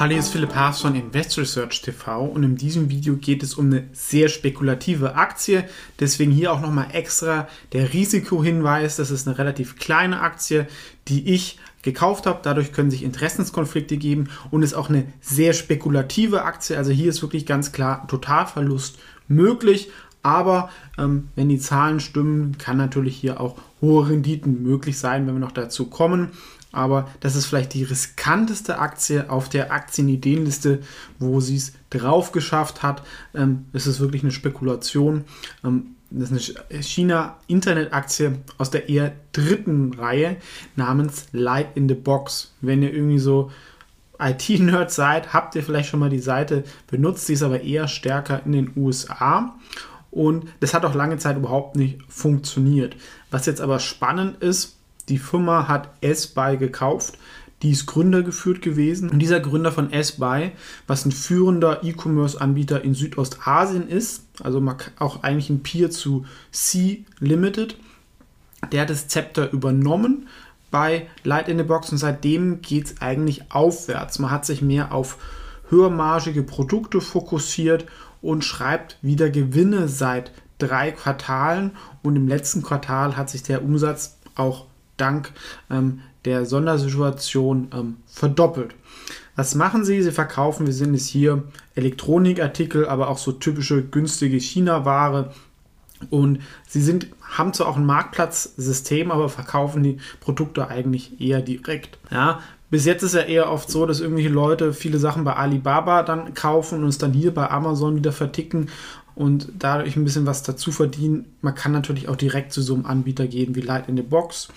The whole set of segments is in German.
Hallo, hier ist Philipp Haas von Invest Research TV und in diesem Video geht es um eine sehr spekulative Aktie. Deswegen hier auch nochmal extra der Risikohinweis. Das ist eine relativ kleine Aktie, die ich gekauft habe. Dadurch können sich Interessenskonflikte geben und ist auch eine sehr spekulative Aktie. Also hier ist wirklich ganz klar Totalverlust möglich. Aber ähm, wenn die Zahlen stimmen, kann natürlich hier auch hohe Renditen möglich sein, wenn wir noch dazu kommen aber das ist vielleicht die riskanteste Aktie auf der Aktienideenliste, wo sie es drauf geschafft hat. Ähm, es ist wirklich eine Spekulation. Ähm, das ist eine China-Internet-Aktie aus der eher dritten Reihe namens Light in the Box. Wenn ihr irgendwie so IT-Nerd seid, habt ihr vielleicht schon mal die Seite benutzt. Sie ist aber eher stärker in den USA. Und das hat auch lange Zeit überhaupt nicht funktioniert. Was jetzt aber spannend ist, die Firma hat S-Buy gekauft. Die ist gründergeführt gewesen. Und dieser Gründer von S-Buy, was ein führender E-Commerce-Anbieter in Südostasien ist, also auch eigentlich ein Peer zu C Limited, der hat das Zepter übernommen bei Light in the Box und seitdem geht es eigentlich aufwärts. Man hat sich mehr auf höhermargige Produkte fokussiert und schreibt wieder Gewinne seit drei Quartalen und im letzten Quartal hat sich der Umsatz auch dank ähm, der Sondersituation ähm, verdoppelt. Was machen sie? Sie verkaufen, wir sehen es hier, Elektronikartikel, aber auch so typische günstige China-Ware. Und sie sind, haben zwar auch ein Marktplatzsystem, aber verkaufen die Produkte eigentlich eher direkt. Ja, bis jetzt ist ja eher oft so, dass irgendwelche Leute viele Sachen bei Alibaba dann kaufen und es dann hier bei Amazon wieder verticken und dadurch ein bisschen was dazu verdienen. Man kann natürlich auch direkt zu so einem Anbieter gehen wie Light in the Box.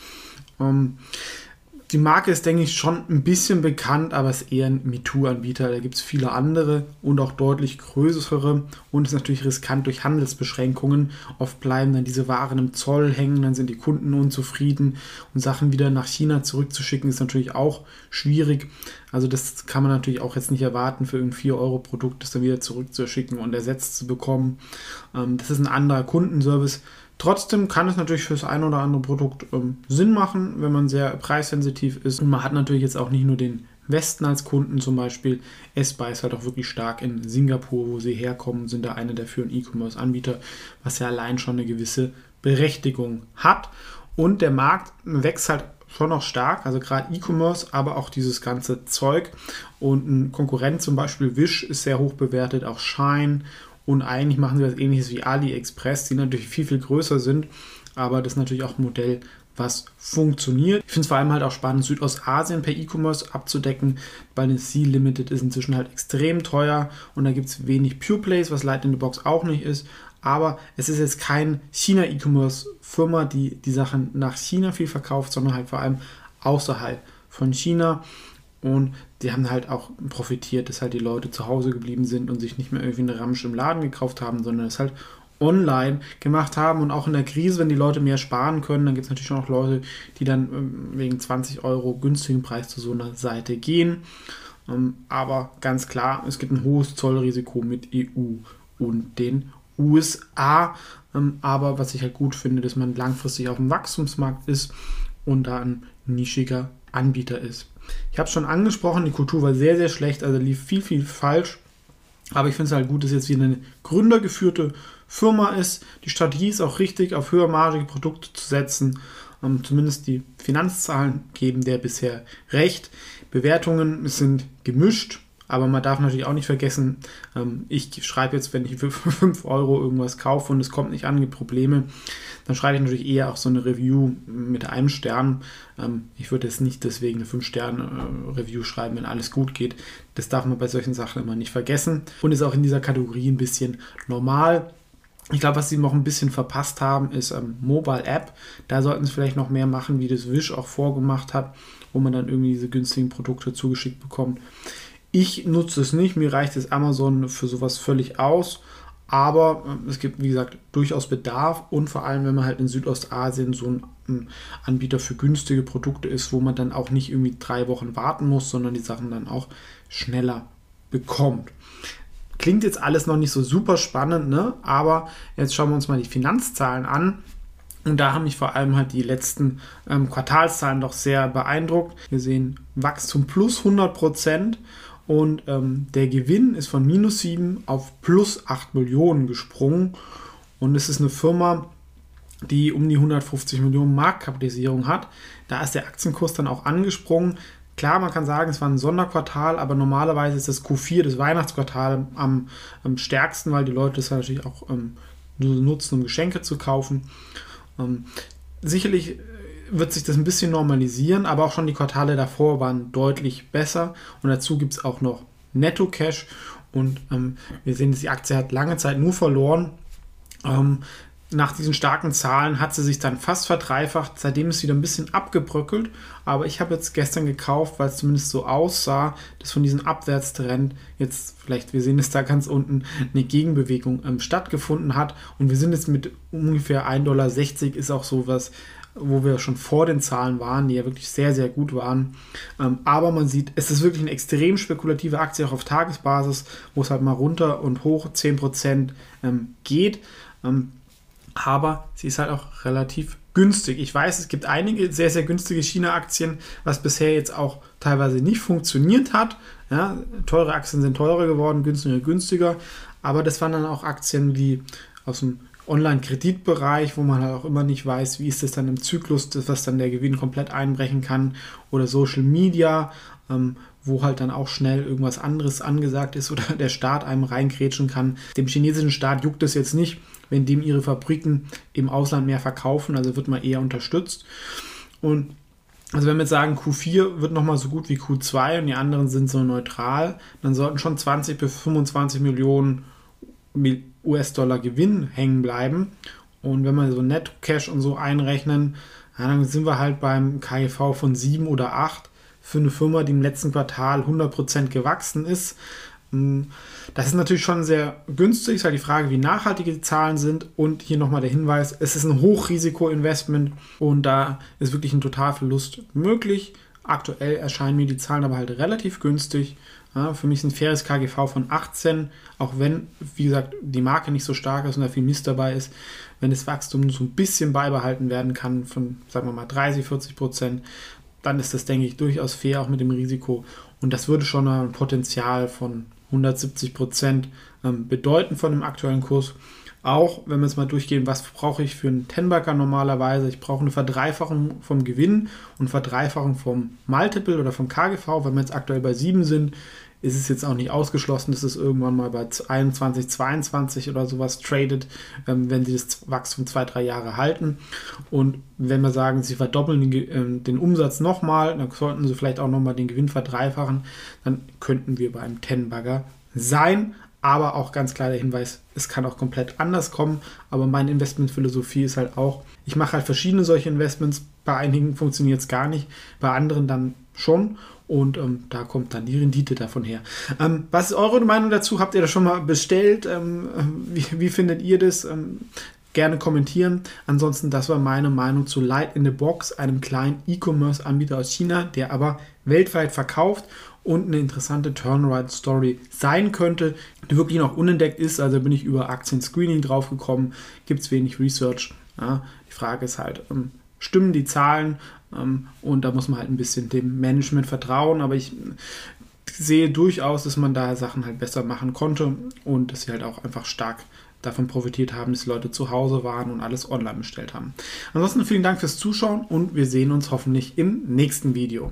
Ähm, die Marke ist, denke ich, schon ein bisschen bekannt, aber ist eher ein MeToo-Anbieter. Da gibt es viele andere und auch deutlich größere und ist natürlich riskant durch Handelsbeschränkungen. Oft bleiben dann diese Waren im Zoll hängen, dann sind die Kunden unzufrieden und Sachen wieder nach China zurückzuschicken ist natürlich auch schwierig. Also das kann man natürlich auch jetzt nicht erwarten, für ein 4-Euro-Produkt das dann wieder zurückzuschicken und ersetzt zu bekommen. Ähm, das ist ein anderer Kundenservice Trotzdem kann es natürlich für das ein oder andere Produkt ähm, Sinn machen, wenn man sehr preissensitiv ist. Und man hat natürlich jetzt auch nicht nur den Westen als Kunden, zum Beispiel S-Buy ist halt auch wirklich stark in Singapur, wo sie herkommen, sind da einer der führenden E-Commerce-Anbieter, was ja allein schon eine gewisse Berechtigung hat. Und der Markt wächst halt schon noch stark, also gerade E-Commerce, aber auch dieses ganze Zeug. Und ein Konkurrent zum Beispiel Wish ist sehr hoch bewertet, auch Shine und eigentlich machen sie was ähnliches wie AliExpress, die natürlich viel, viel größer sind. Aber das ist natürlich auch ein Modell, was funktioniert. Ich finde es vor allem halt auch spannend, Südostasien per E-Commerce abzudecken, weil eine C Limited ist inzwischen halt extrem teuer und da gibt es wenig Pure Plays, was Light in the Box auch nicht ist. Aber es ist jetzt kein China-E-Commerce-Firma, die die Sachen nach China viel verkauft, sondern halt vor allem außerhalb von China. Und die haben halt auch profitiert, dass halt die Leute zu Hause geblieben sind und sich nicht mehr irgendwie eine Ramsch im Laden gekauft haben, sondern es halt online gemacht haben. Und auch in der Krise, wenn die Leute mehr sparen können, dann gibt es natürlich schon auch Leute, die dann ähm, wegen 20 Euro günstigen Preis zu so einer Seite gehen. Ähm, aber ganz klar, es gibt ein hohes Zollrisiko mit EU und den USA. Ähm, aber was ich halt gut finde, dass man langfristig auf dem Wachstumsmarkt ist und da ein nischiger Anbieter ist. Ich habe es schon angesprochen, die Kultur war sehr, sehr schlecht, also lief viel, viel falsch. Aber ich finde es halt gut, dass jetzt wieder eine gründergeführte Firma ist. Die Strategie ist auch richtig, auf höhermargige Produkte zu setzen. Ähm, zumindest die Finanzzahlen geben der bisher recht. Bewertungen sind gemischt. Aber man darf natürlich auch nicht vergessen, ähm, ich schreibe jetzt, wenn ich für 5 Euro irgendwas kaufe und es kommt nicht an, gibt Probleme, dann schreibe ich natürlich eher auch so eine Review mit einem Stern. Ähm, ich würde jetzt nicht deswegen eine 5-Sterne-Review äh, schreiben, wenn alles gut geht. Das darf man bei solchen Sachen immer nicht vergessen. Und ist auch in dieser Kategorie ein bisschen normal. Ich glaube, was sie noch ein bisschen verpasst haben, ist ähm, Mobile App. Da sollten sie vielleicht noch mehr machen, wie das Wish auch vorgemacht hat, wo man dann irgendwie diese günstigen Produkte zugeschickt bekommt. Ich nutze es nicht, mir reicht das Amazon für sowas völlig aus. Aber äh, es gibt, wie gesagt, durchaus Bedarf und vor allem, wenn man halt in Südostasien so ein Anbieter für günstige Produkte ist, wo man dann auch nicht irgendwie drei Wochen warten muss, sondern die Sachen dann auch schneller bekommt. Klingt jetzt alles noch nicht so super spannend, ne? aber jetzt schauen wir uns mal die Finanzzahlen an. Und da haben mich vor allem halt die letzten ähm, Quartalszahlen doch sehr beeindruckt. Wir sehen Wachstum plus 100 Prozent und ähm, der Gewinn ist von minus 7 auf plus 8 Millionen gesprungen. Und es ist eine Firma, die um die 150 Millionen Marktkapitalisierung hat. Da ist der Aktienkurs dann auch angesprungen. Klar, man kann sagen, es war ein Sonderquartal, aber normalerweise ist das Q4, das Weihnachtsquartal, am, am stärksten, weil die Leute das natürlich auch ähm, nutzen, um Geschenke zu kaufen. Ähm, sicherlich wird sich das ein bisschen normalisieren, aber auch schon die Quartale davor waren deutlich besser. Und dazu gibt es auch noch Netto-Cash. Und ähm, wir sehen, dass die Aktie hat lange Zeit nur verloren. Ähm, nach diesen starken Zahlen hat sie sich dann fast verdreifacht. Seitdem ist sie wieder ein bisschen abgebröckelt. Aber ich habe jetzt gestern gekauft, weil es zumindest so aussah, dass von diesem Abwärtstrend jetzt, vielleicht, wir sehen es da ganz unten, eine Gegenbewegung ähm, stattgefunden hat. Und wir sind jetzt mit ungefähr 1,60 Dollar, ist auch sowas, wo wir schon vor den Zahlen waren, die ja wirklich sehr, sehr gut waren. Ähm, aber man sieht, es ist wirklich eine extrem spekulative Aktie, auch auf Tagesbasis, wo es halt mal runter und hoch 10% ähm, geht. Ähm, aber sie ist halt auch relativ günstig. Ich weiß, es gibt einige sehr, sehr günstige China-Aktien, was bisher jetzt auch teilweise nicht funktioniert hat. Ja, teure Aktien sind teurer geworden, günstige günstiger. Aber das waren dann auch Aktien wie aus dem Online-Kreditbereich, wo man halt auch immer nicht weiß, wie ist das dann im Zyklus, was dann der Gewinn komplett einbrechen kann. Oder Social Media, ähm, wo halt dann auch schnell irgendwas anderes angesagt ist oder der Staat einem reingrätschen kann. Dem chinesischen Staat juckt es jetzt nicht, wenn dem ihre Fabriken im Ausland mehr verkaufen, also wird man eher unterstützt. Und also wenn wir jetzt sagen, Q4 wird nochmal so gut wie Q2 und die anderen sind so neutral, dann sollten schon 20 bis 25 Millionen US-Dollar Gewinn hängen bleiben. Und wenn wir so Net-Cash und so einrechnen, dann sind wir halt beim KGV von 7 oder 8 für eine Firma, die im letzten Quartal 100% gewachsen ist. Hm, das ist natürlich schon sehr günstig, ist halt die Frage, wie nachhaltig die Zahlen sind. Und hier nochmal der Hinweis, es ist ein Hochrisiko-Investment und da ist wirklich ein Totalverlust möglich. Aktuell erscheinen mir die Zahlen aber halt relativ günstig. Ja, für mich ist ein faires KGV von 18, auch wenn, wie gesagt, die Marke nicht so stark ist und da viel Mist dabei ist. Wenn das Wachstum so ein bisschen beibehalten werden kann von, sagen wir mal, 30, 40 Prozent, dann ist das, denke ich, durchaus fair, auch mit dem Risiko. Und das würde schon ein Potenzial von 170 Prozent ähm, bedeuten von dem aktuellen Kurs. Auch wenn wir jetzt mal durchgehen, was brauche ich für einen Tenbacker normalerweise? Ich brauche eine Verdreifachung vom Gewinn und Verdreifachung vom Multiple oder vom KGV. Wenn wir jetzt aktuell bei 7 sind, ist es jetzt auch nicht ausgeschlossen, dass es irgendwann mal bei 21, 22 oder sowas tradet, ähm, wenn sie das Wachstum zwei, drei Jahre halten. Und wenn wir sagen, sie verdoppeln den, äh, den Umsatz nochmal, dann sollten sie vielleicht auch nochmal den Gewinn verdreifachen, dann könnten wir bei einem Ten-Bagger sein. Aber auch ganz klar der Hinweis, es kann auch komplett anders kommen. Aber meine Investmentphilosophie ist halt auch, ich mache halt verschiedene solche Investments. Bei einigen funktioniert es gar nicht, bei anderen dann schon. Und ähm, da kommt dann die Rendite davon her. Ähm, was ist eure Meinung dazu? Habt ihr das schon mal bestellt? Ähm, wie, wie, findet ihr das? Ähm, gerne kommentieren. Ansonsten, das war meine Meinung zu Light in the Box, einem kleinen E-Commerce-Anbieter aus China, der aber weltweit verkauft und eine interessante Turnaround-Story sein könnte, die wirklich noch unentdeckt ist. Also bin ich über Aktien-Screening drauf gekommen, gibt es wenig Research. Ja, die Frage ist halt, ähm, stimmen die Zahlen? Ähm, und da muss man halt ein bisschen dem Management vertrauen. Aber ich sehe durchaus, dass man da Sachen halt besser machen konnte und dass sie halt auch einfach stark davon profitiert haben, dass die Leute zu Hause waren und alles online bestellt haben. Ansonsten vielen Dank fürs Zuschauen und wir sehen uns hoffentlich im nächsten Video.